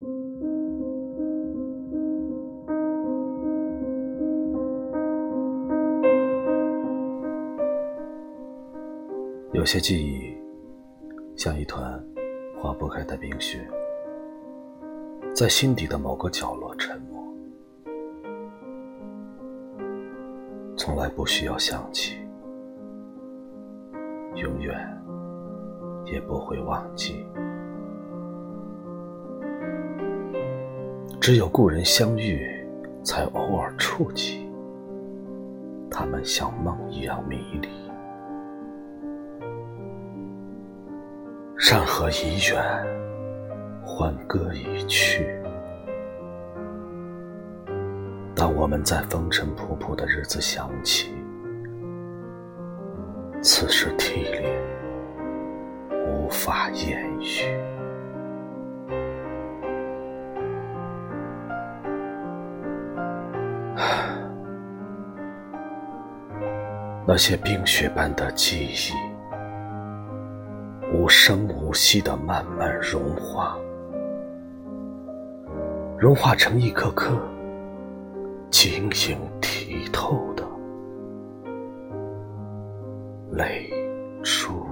有些记忆像一团化不开的冰雪在心底的某个角落沉默从来不需要想起永远也不会忘记。只有故人相遇，才偶尔触及，他们像梦一样迷离。山河已远，欢歌已去。当我们在风尘仆仆的日子想起，此时涕零，无法言语。那些冰雪般的记忆。无声无息地慢慢融化，融化成一颗颗晶莹剔透的泪珠。